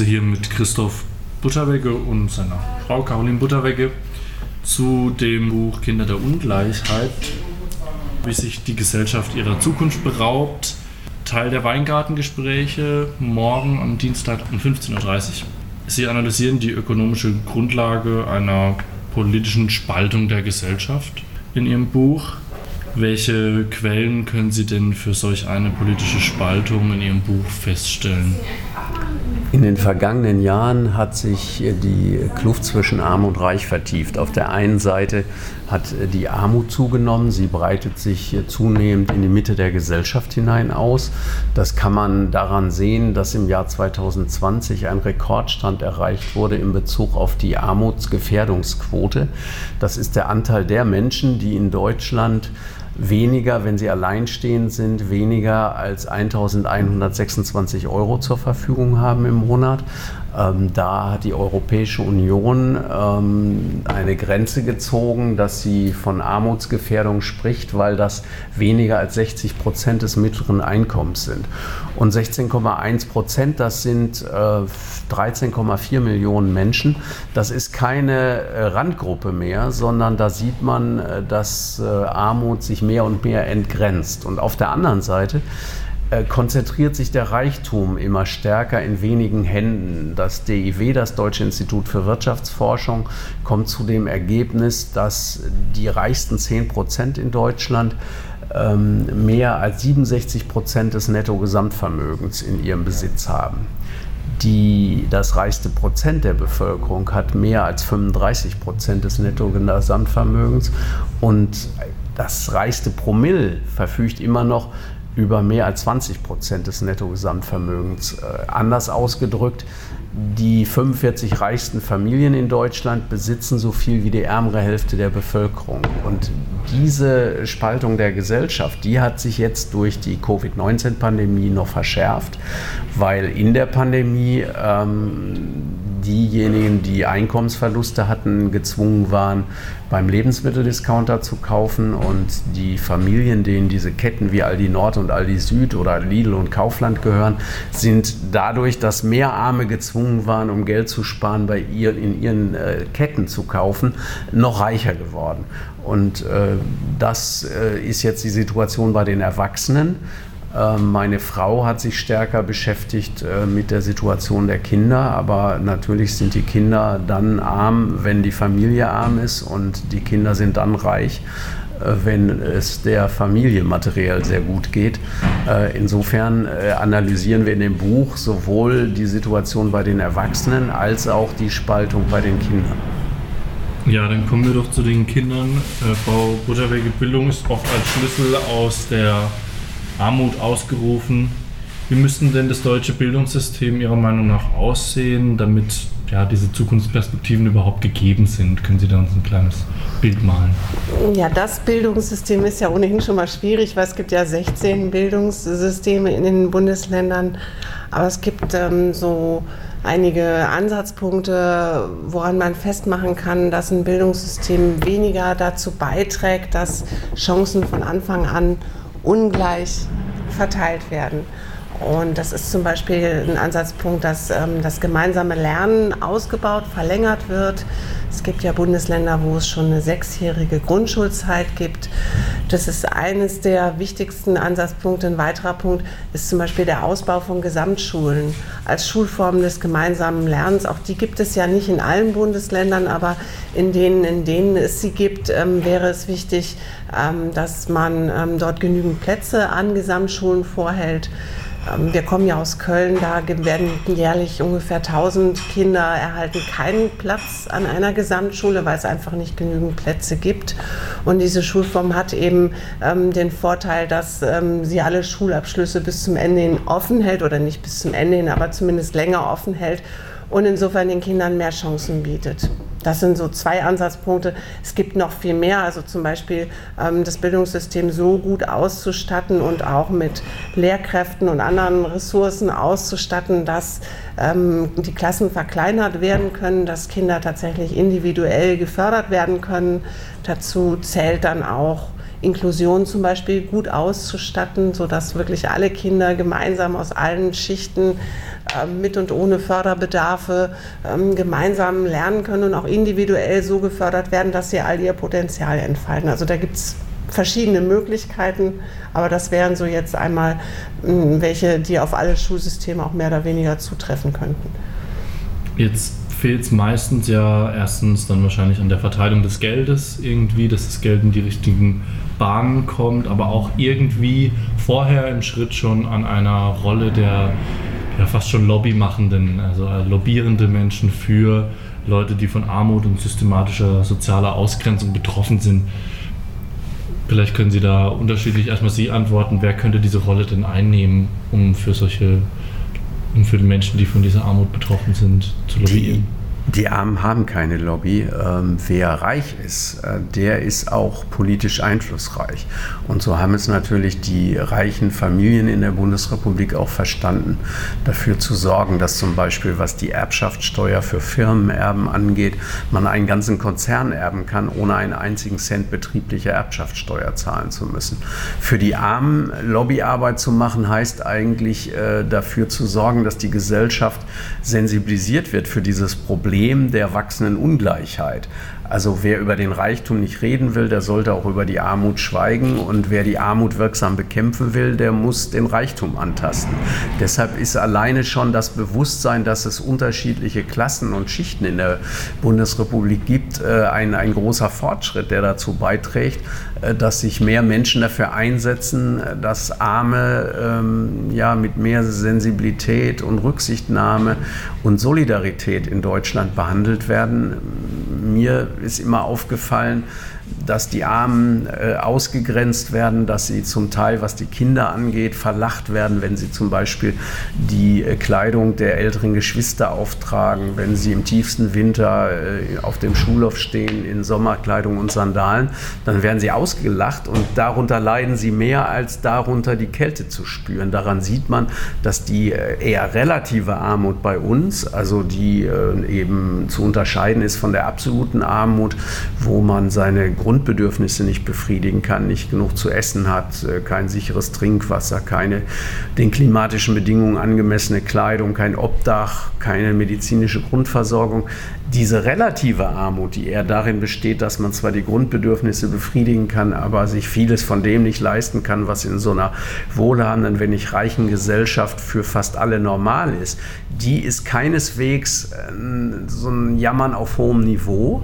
sitze hier mit Christoph Butterwegge und seiner Frau Caroline Butterwegge zu dem Buch Kinder der Ungleichheit, wie sich die Gesellschaft ihrer Zukunft beraubt. Teil der Weingartengespräche morgen am Dienstag um 15.30 Uhr. Sie analysieren die ökonomische Grundlage einer politischen Spaltung der Gesellschaft in Ihrem Buch. Welche Quellen können Sie denn für solch eine politische Spaltung in Ihrem Buch feststellen? In den vergangenen Jahren hat sich die Kluft zwischen Arm und Reich vertieft. Auf der einen Seite hat die Armut zugenommen, sie breitet sich zunehmend in die Mitte der Gesellschaft hinein aus. Das kann man daran sehen, dass im Jahr 2020 ein Rekordstand erreicht wurde in Bezug auf die Armutsgefährdungsquote. Das ist der Anteil der Menschen, die in Deutschland weniger, wenn sie alleinstehend sind, weniger als 1126 Euro zur Verfügung haben im Monat. Ähm, da hat die Europäische Union ähm, eine Grenze gezogen, dass sie von Armutsgefährdung spricht, weil das weniger als 60 Prozent des mittleren Einkommens sind. Und 16,1 Prozent, das sind äh, 13,4 Millionen Menschen. Das ist keine äh, Randgruppe mehr, sondern da sieht man, äh, dass äh, Armut sich mehr und mehr entgrenzt. Und auf der anderen Seite konzentriert sich der Reichtum immer stärker in wenigen Händen. Das DIW, das Deutsche Institut für Wirtschaftsforschung, kommt zu dem Ergebnis, dass die reichsten 10 Prozent in Deutschland ähm, mehr als 67 Prozent des Nettogesamtvermögens in ihrem Besitz haben. Die, das reichste Prozent der Bevölkerung hat mehr als 35 Prozent des Nettogesamtvermögens und das reichste Promille verfügt immer noch über mehr als 20 Prozent des Nettogesamtvermögens. Äh, anders ausgedrückt, die 45 reichsten Familien in Deutschland besitzen so viel wie die ärmere Hälfte der Bevölkerung. Und diese Spaltung der Gesellschaft, die hat sich jetzt durch die Covid-19-Pandemie noch verschärft, weil in der Pandemie ähm, diejenigen, die Einkommensverluste hatten, gezwungen waren, beim Lebensmitteldiscounter zu kaufen und die Familien, denen diese Ketten wie Aldi Nord und Aldi Süd oder Lidl und Kaufland gehören, sind dadurch, dass mehr Arme gezwungen waren, um Geld zu sparen, bei ihr, in ihren äh, Ketten zu kaufen, noch reicher geworden. Und äh, das äh, ist jetzt die Situation bei den Erwachsenen. Ähm, meine Frau hat sich stärker beschäftigt äh, mit der Situation der Kinder, aber natürlich sind die Kinder dann arm, wenn die Familie arm ist und die Kinder sind dann reich, äh, wenn es der Familie materiell sehr gut geht. Äh, insofern analysieren wir in dem Buch sowohl die Situation bei den Erwachsenen als auch die Spaltung bei den Kindern. Ja, dann kommen wir doch zu den Kindern. Frau Butterwege, Bildung ist oft als Schlüssel aus der Armut ausgerufen. Wie müssten denn das deutsche Bildungssystem Ihrer Meinung nach aussehen, damit ja, diese Zukunftsperspektiven überhaupt gegeben sind? Können Sie da uns ein kleines Bild malen? Ja, das Bildungssystem ist ja ohnehin schon mal schwierig, weil es gibt ja 16 Bildungssysteme in den Bundesländern, aber es gibt ähm, so einige Ansatzpunkte, woran man festmachen kann, dass ein Bildungssystem weniger dazu beiträgt, dass Chancen von Anfang an ungleich verteilt werden. Und das ist zum Beispiel ein Ansatzpunkt, dass ähm, das gemeinsame Lernen ausgebaut, verlängert wird. Es gibt ja Bundesländer, wo es schon eine sechsjährige Grundschulzeit gibt. Das ist eines der wichtigsten Ansatzpunkte. Ein weiterer Punkt ist zum Beispiel der Ausbau von Gesamtschulen als Schulform des gemeinsamen Lernens. Auch die gibt es ja nicht in allen Bundesländern, aber in denen, in denen es sie gibt, ähm, wäre es wichtig, ähm, dass man ähm, dort genügend Plätze an Gesamtschulen vorhält. Ähm, wir kommen ja aus Köln, da werden jährlich ungefähr 1000 Kinder erhalten keinen Platz an einer Gesamtschule, weil es einfach nicht genügend Plätze gibt. Und diese Schulform hat eben ähm, den Vorteil, dass ähm, sie alle Schulabschlüsse bis zum Ende hin offen hält oder nicht bis zum Ende hin, aber zumindest länger offen hält und insofern den Kindern mehr Chancen bietet. Das sind so zwei Ansatzpunkte. Es gibt noch viel mehr, also zum Beispiel ähm, das Bildungssystem so gut auszustatten und auch mit Lehrkräften und anderen Ressourcen auszustatten, dass ähm, die Klassen verkleinert werden können, dass Kinder tatsächlich individuell gefördert werden können. Dazu zählt dann auch Inklusion zum Beispiel gut auszustatten, sodass wirklich alle Kinder gemeinsam aus allen Schichten äh, mit und ohne Förderbedarfe ähm, gemeinsam lernen können und auch individuell so gefördert werden, dass sie all ihr Potenzial entfalten. Also da gibt es verschiedene Möglichkeiten, aber das wären so jetzt einmal hm, welche, die auf alle Schulsysteme auch mehr oder weniger zutreffen könnten. Jetzt fehlt es meistens ja erstens dann wahrscheinlich an der Verteilung des Geldes irgendwie, dass das Geld in die richtigen Bahnen kommt, aber auch irgendwie vorher im Schritt schon an einer Rolle der ja fast schon Lobbymachenden, also lobbierende Menschen für Leute, die von Armut und systematischer sozialer Ausgrenzung betroffen sind. Vielleicht können Sie da unterschiedlich erstmal Sie antworten, wer könnte diese Rolle denn einnehmen, um für solche, um für die Menschen, die von dieser Armut betroffen sind, zu lobbyieren? Die Armen haben keine Lobby. Ähm, wer reich ist, äh, der ist auch politisch einflussreich. Und so haben es natürlich die reichen Familien in der Bundesrepublik auch verstanden, dafür zu sorgen, dass zum Beispiel, was die Erbschaftssteuer für Firmenerben angeht, man einen ganzen Konzern erben kann, ohne einen einzigen Cent betriebliche Erbschaftssteuer zahlen zu müssen. Für die Armen Lobbyarbeit zu machen, heißt eigentlich äh, dafür zu sorgen, dass die Gesellschaft sensibilisiert wird für dieses Problem Problem der wachsenden Ungleichheit. Also wer über den Reichtum nicht reden will, der sollte auch über die Armut schweigen. Und wer die Armut wirksam bekämpfen will, der muss den Reichtum antasten. Deshalb ist alleine schon das Bewusstsein, dass es unterschiedliche Klassen und Schichten in der Bundesrepublik gibt, äh, ein, ein großer Fortschritt, der dazu beiträgt, dass sich mehr Menschen dafür einsetzen, dass Arme ähm, ja, mit mehr Sensibilität und Rücksichtnahme und Solidarität in Deutschland behandelt werden. Mir ist immer aufgefallen, dass die Armen äh, ausgegrenzt werden, dass sie zum Teil, was die Kinder angeht, verlacht werden, wenn sie zum Beispiel die äh, Kleidung der älteren Geschwister auftragen, wenn sie im tiefsten Winter äh, auf dem Schulhof stehen in Sommerkleidung und Sandalen, dann werden sie ausgelacht und darunter leiden sie mehr, als darunter die Kälte zu spüren. Daran sieht man, dass die äh, eher relative Armut bei uns, also die äh, eben zu unterscheiden ist von der absoluten Armut, wo man seine Grundbedürfnisse nicht befriedigen kann, nicht genug zu essen hat, äh, kein sicheres Trinkwasser, keine den klimatischen Bedingungen angemessene Kleidung, kein Obdach, keine medizinische Grundversorgung. Diese relative Armut, die eher darin besteht, dass man zwar die Grundbedürfnisse befriedigen kann, aber sich vieles von dem nicht leisten kann, was in so einer wohlhabenden, wenn nicht reichen Gesellschaft für fast alle normal ist, die ist keineswegs äh, so ein Jammern auf hohem Niveau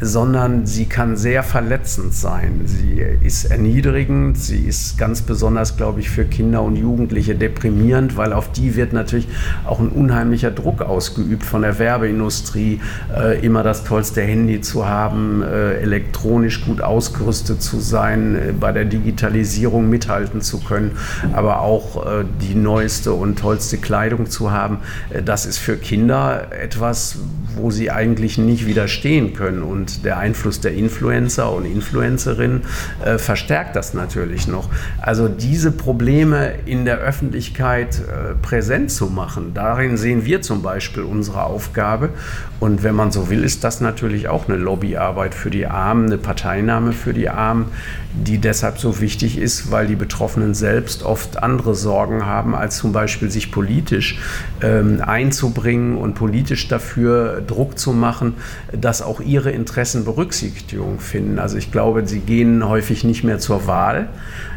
sondern sie kann sehr verletzend sein. Sie ist erniedrigend, sie ist ganz besonders, glaube ich, für Kinder und Jugendliche deprimierend, weil auf die wird natürlich auch ein unheimlicher Druck ausgeübt von der Werbeindustrie, äh, immer das tollste Handy zu haben, äh, elektronisch gut ausgerüstet zu sein, äh, bei der Digitalisierung mithalten zu können, aber auch äh, die neueste und tollste Kleidung zu haben. Äh, das ist für Kinder etwas, wo sie eigentlich nicht widerstehen können. Und der Einfluss der Influencer und Influencerinnen äh, verstärkt das natürlich noch. Also diese Probleme in der Öffentlichkeit äh, präsent zu machen, darin sehen wir zum Beispiel unsere Aufgabe. Und wenn man so will, ist das natürlich auch eine Lobbyarbeit für die Armen, eine Parteinahme für die Armen, die deshalb so wichtig ist, weil die Betroffenen selbst oft andere Sorgen haben, als zum Beispiel sich politisch ähm, einzubringen und politisch dafür Druck zu machen, dass auch ihre Interessen Berücksichtigung finden. Also ich glaube, sie gehen häufig nicht mehr zur Wahl,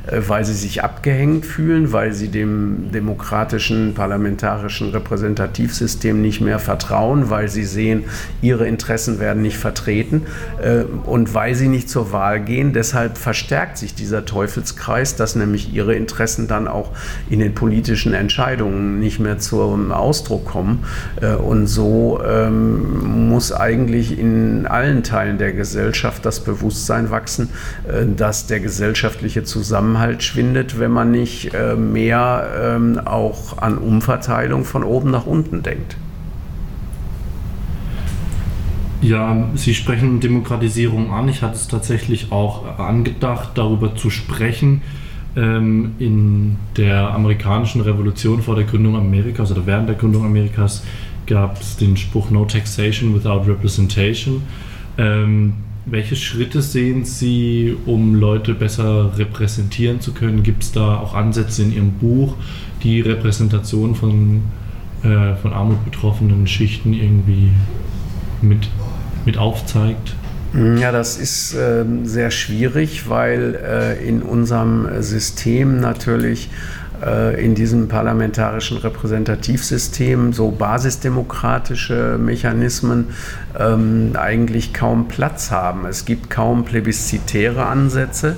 äh, weil sie sich abgehängt fühlen, weil sie dem demokratischen parlamentarischen Repräsentativsystem nicht mehr vertrauen, weil sie sehen, ihre Interessen werden nicht vertreten äh, und weil sie nicht zur Wahl gehen. Deshalb verstärkt sich dieser Teufelskreis, dass nämlich ihre Interessen dann auch in den politischen Entscheidungen nicht mehr zum Ausdruck kommen. Äh, und so ähm, muss eigentlich in allen Teilen der Gesellschaft das Bewusstsein wachsen, dass der gesellschaftliche Zusammenhalt schwindet, wenn man nicht äh, mehr ähm, auch an Umverteilung von oben nach unten denkt. Ja, Sie sprechen Demokratisierung an. Ich hatte es tatsächlich auch angedacht, darüber zu sprechen. Ähm, in der amerikanischen Revolution vor der Gründung Amerikas oder während der Gründung Amerikas gab es den Spruch No Taxation without Representation. Ähm, welche Schritte sehen Sie, um Leute besser repräsentieren zu können? Gibt es da auch Ansätze in Ihrem Buch, die Repräsentation von, äh, von Armut betroffenen Schichten irgendwie mit, mit aufzeigt? Ja, das ist äh, sehr schwierig, weil äh, in unserem System natürlich äh, in diesem parlamentarischen Repräsentativsystem so basisdemokratische Mechanismen ähm, eigentlich kaum Platz haben. Es gibt kaum plebiszitäre Ansätze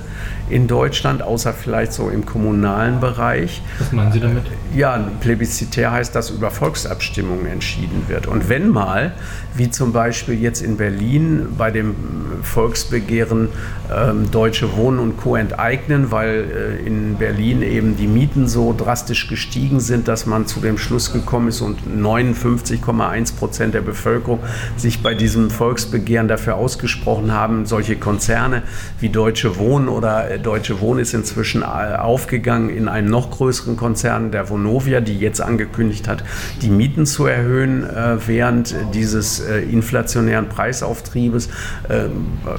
in Deutschland, außer vielleicht so im kommunalen Bereich. Was meinen Sie damit? Ja, plebiszitär heißt, dass über Volksabstimmungen entschieden wird. Und wenn mal, wie zum Beispiel jetzt in Berlin bei dem Volksbegehren ähm, Deutsche Wohnen und Co. enteignen, weil äh, in Berlin eben die Mieten so drastisch gestiegen sind, dass man zu dem Schluss gekommen ist und 59,1 Prozent der Bevölkerung sich bei diesem Volksbegehren dafür ausgesprochen haben, solche Konzerne wie Deutsche Wohnen oder Deutsche Wohnen ist inzwischen äh, aufgegangen in einen noch größeren Konzern, der Vonovia, die jetzt angekündigt hat, die Mieten zu erhöhen, äh, während dieses inflationären Preisauftriebes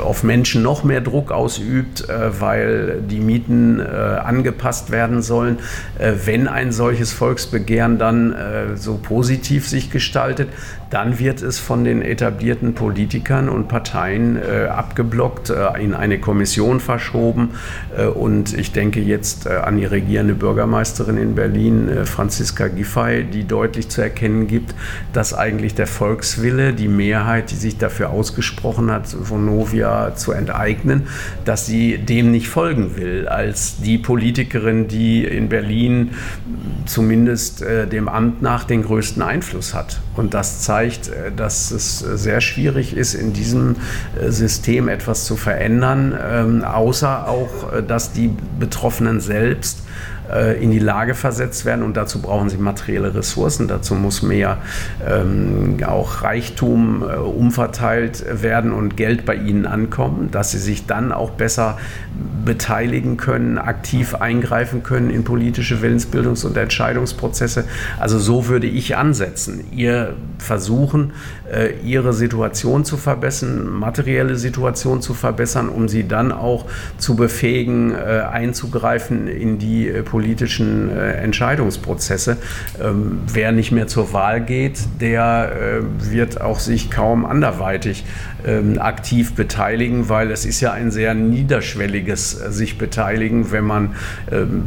auf Menschen noch mehr Druck ausübt, weil die Mieten angepasst werden sollen. Wenn ein solches Volksbegehren dann so positiv sich gestaltet, dann wird es von den etablierten Politikern und Parteien äh, abgeblockt, äh, in eine Kommission verschoben. Äh, und ich denke jetzt äh, an die regierende Bürgermeisterin in Berlin, äh, Franziska Giffey, die deutlich zu erkennen gibt, dass eigentlich der Volkswille, die Mehrheit, die sich dafür ausgesprochen hat, Vonovia zu enteignen, dass sie dem nicht folgen will, als die Politikerin, die in Berlin zumindest dem Amt nach den größten Einfluss hat. Und das zeigt, dass es sehr schwierig ist, in diesem System etwas zu verändern, ähm, außer auch, äh, dass die Betroffenen selbst in die Lage versetzt werden und dazu brauchen sie materielle Ressourcen. Dazu muss mehr ähm, auch Reichtum äh, umverteilt werden und Geld bei ihnen ankommen, dass sie sich dann auch besser beteiligen können, aktiv eingreifen können in politische Willensbildungs- und Entscheidungsprozesse. Also so würde ich ansetzen. Ihr versuchen, äh, ihre Situation zu verbessern, materielle Situation zu verbessern, um sie dann auch zu befähigen, äh, einzugreifen in die äh, politischen äh, Entscheidungsprozesse. Ähm, wer nicht mehr zur Wahl geht, der äh, wird auch sich kaum anderweitig ähm, aktiv beteiligen, weil es ist ja ein sehr niederschwelliges äh, sich beteiligen, wenn man ähm,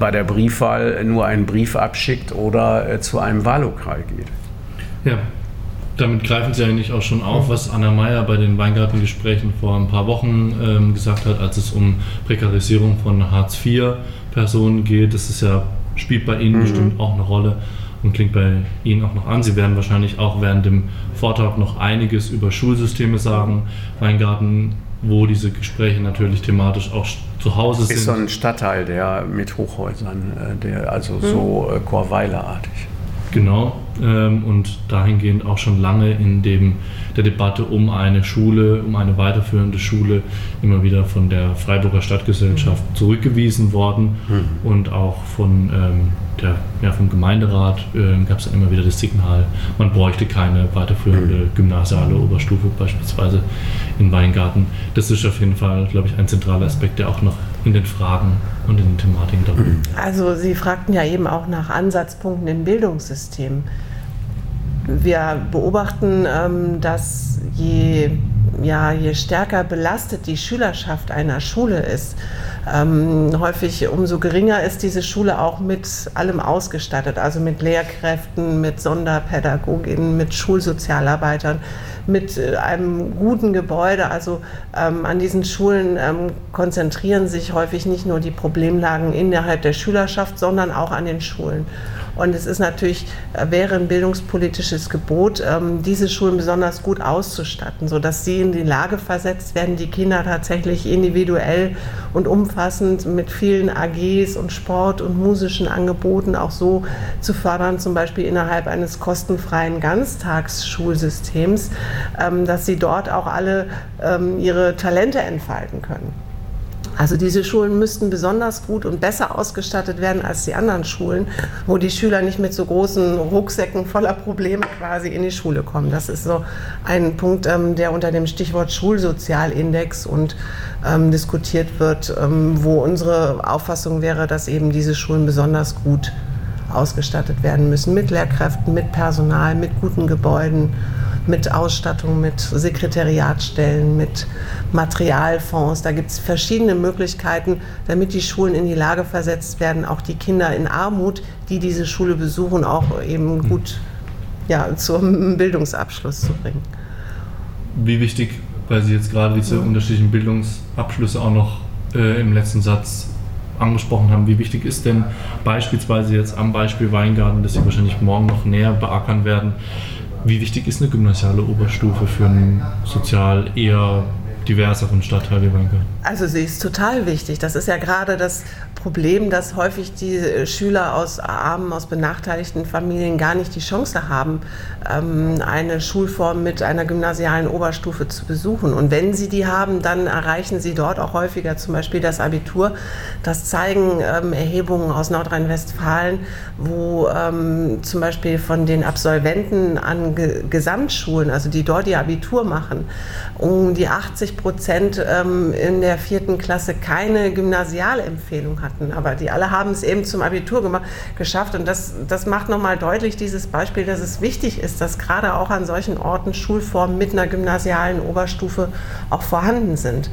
bei der Briefwahl nur einen Brief abschickt oder zu einem Wahllokal geht. Ja, damit greifen Sie eigentlich auch schon auf, was Anna Meyer bei den Weingartengesprächen vor ein paar Wochen ähm, gesagt hat, als es um Prekarisierung von Hartz-IV-Personen geht. Das ist ja, spielt bei Ihnen mhm. bestimmt auch eine Rolle und klingt bei Ihnen auch noch an. Sie werden wahrscheinlich auch während dem Vortrag noch einiges über Schulsysteme sagen. Weingarten, wo diese Gespräche natürlich thematisch auch zu Hause sind. Ist so ein Stadtteil, der mit Hochhäusern, äh, der also mhm. so äh, Chorweilerartig. Genau, ähm, und dahingehend auch schon lange in dem, der Debatte um eine Schule, um eine weiterführende Schule immer wieder von der Freiburger Stadtgesellschaft zurückgewiesen worden mhm. und auch von ähm, der, ja, vom Gemeinderat äh, gab es dann immer wieder das Signal, man bräuchte keine weiterführende mhm. gymnasiale Oberstufe beispielsweise in Weingarten. Das ist auf jeden Fall, glaube ich, ein zentraler Aspekt, der auch noch in den Fragen und in den Thematiken ist. Also Sie fragten ja eben auch nach Ansatzpunkten im Bildungssystem. Wir beobachten, ähm, dass je, ja, je stärker belastet die Schülerschaft einer Schule ist, ähm, häufig umso geringer ist diese Schule auch mit allem ausgestattet, also mit Lehrkräften, mit Sonderpädagoginnen, mit Schulsozialarbeitern, mit äh, einem guten Gebäude. Also ähm, an diesen Schulen ähm, konzentrieren sich häufig nicht nur die Problemlagen innerhalb der Schülerschaft, sondern auch an den Schulen. Und es ist natürlich, äh, wäre ein bildungspolitisches Gebot, ähm, diese Schulen besonders gut auszustatten, sodass sie in die Lage versetzt werden, die Kinder tatsächlich individuell und umfassend mit vielen AGs und Sport und musischen Angeboten auch so zu fördern, zum Beispiel innerhalb eines kostenfreien Ganztagsschulsystems, ähm, dass sie dort auch alle ähm, ihre Talente entfalten können. Also diese Schulen müssten besonders gut und besser ausgestattet werden als die anderen Schulen, wo die Schüler nicht mit so großen Rucksäcken voller Probleme quasi in die Schule kommen. Das ist so ein Punkt, ähm, der unter dem Stichwort Schulsozialindex und ähm, diskutiert wird, ähm, wo unsere Auffassung wäre, dass eben diese Schulen besonders gut ausgestattet werden müssen mit Lehrkräften, mit Personal, mit guten Gebäuden mit Ausstattung, mit Sekretariatstellen, mit Materialfonds. Da gibt es verschiedene Möglichkeiten, damit die Schulen in die Lage versetzt werden, auch die Kinder in Armut, die diese Schule besuchen, auch eben hm. gut ja, zum Bildungsabschluss zu bringen. Wie wichtig, weil Sie jetzt gerade diese unterschiedlichen Bildungsabschlüsse auch noch äh, im letzten Satz angesprochen haben, wie wichtig ist denn beispielsweise jetzt am Beispiel Weingarten, das Sie wahrscheinlich morgen noch näher beackern werden, wie wichtig ist eine gymnasiale Oberstufe für einen sozial eher diverseren Stadtteil wie Weingarten? Also sie ist total wichtig. Das ist ja gerade das Problem, dass häufig die Schüler aus armen, aus benachteiligten Familien gar nicht die Chance haben, ähm, eine Schulform mit einer gymnasialen Oberstufe zu besuchen. Und wenn sie die haben, dann erreichen sie dort auch häufiger zum Beispiel das Abitur. Das zeigen ähm, Erhebungen aus Nordrhein-Westfalen, wo ähm, zum Beispiel von den Absolventen an Gesamtschulen, also die dort ihr Abitur machen, um die 80 Prozent in der vierten Klasse keine Gymnasialempfehlung hatten. Aber die alle haben es eben zum Abitur gemacht, geschafft. Und das, das macht nochmal deutlich dieses Beispiel, dass es wichtig ist, dass gerade auch an solchen Orten Schulformen mit einer gymnasialen Oberstufe auch vorhanden sind.